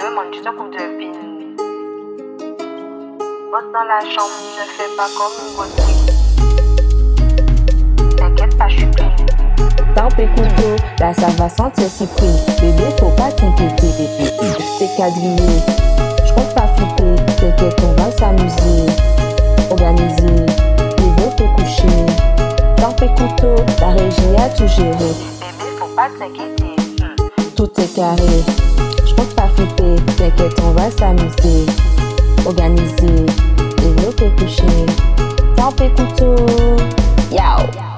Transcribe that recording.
demande juste un coup de pine. Monte dans la chambre, ne fais pas comme une bonne T'inquiète pas, je suis clean. Tape et couteau, là ça va sentir si pris. Bébé, faut pas t'inquiéter, bébé. T'es quadrillé, je compte pas flipper. T'inquiète, on va s'amuser. Organiser, les veut te coucher. Tape et couteau, la régie a tout géré. Bébé, faut pas t'inquiéter. Tout est carré, on va s'amuser, organiser, développer, coucher, taper couteau, yao!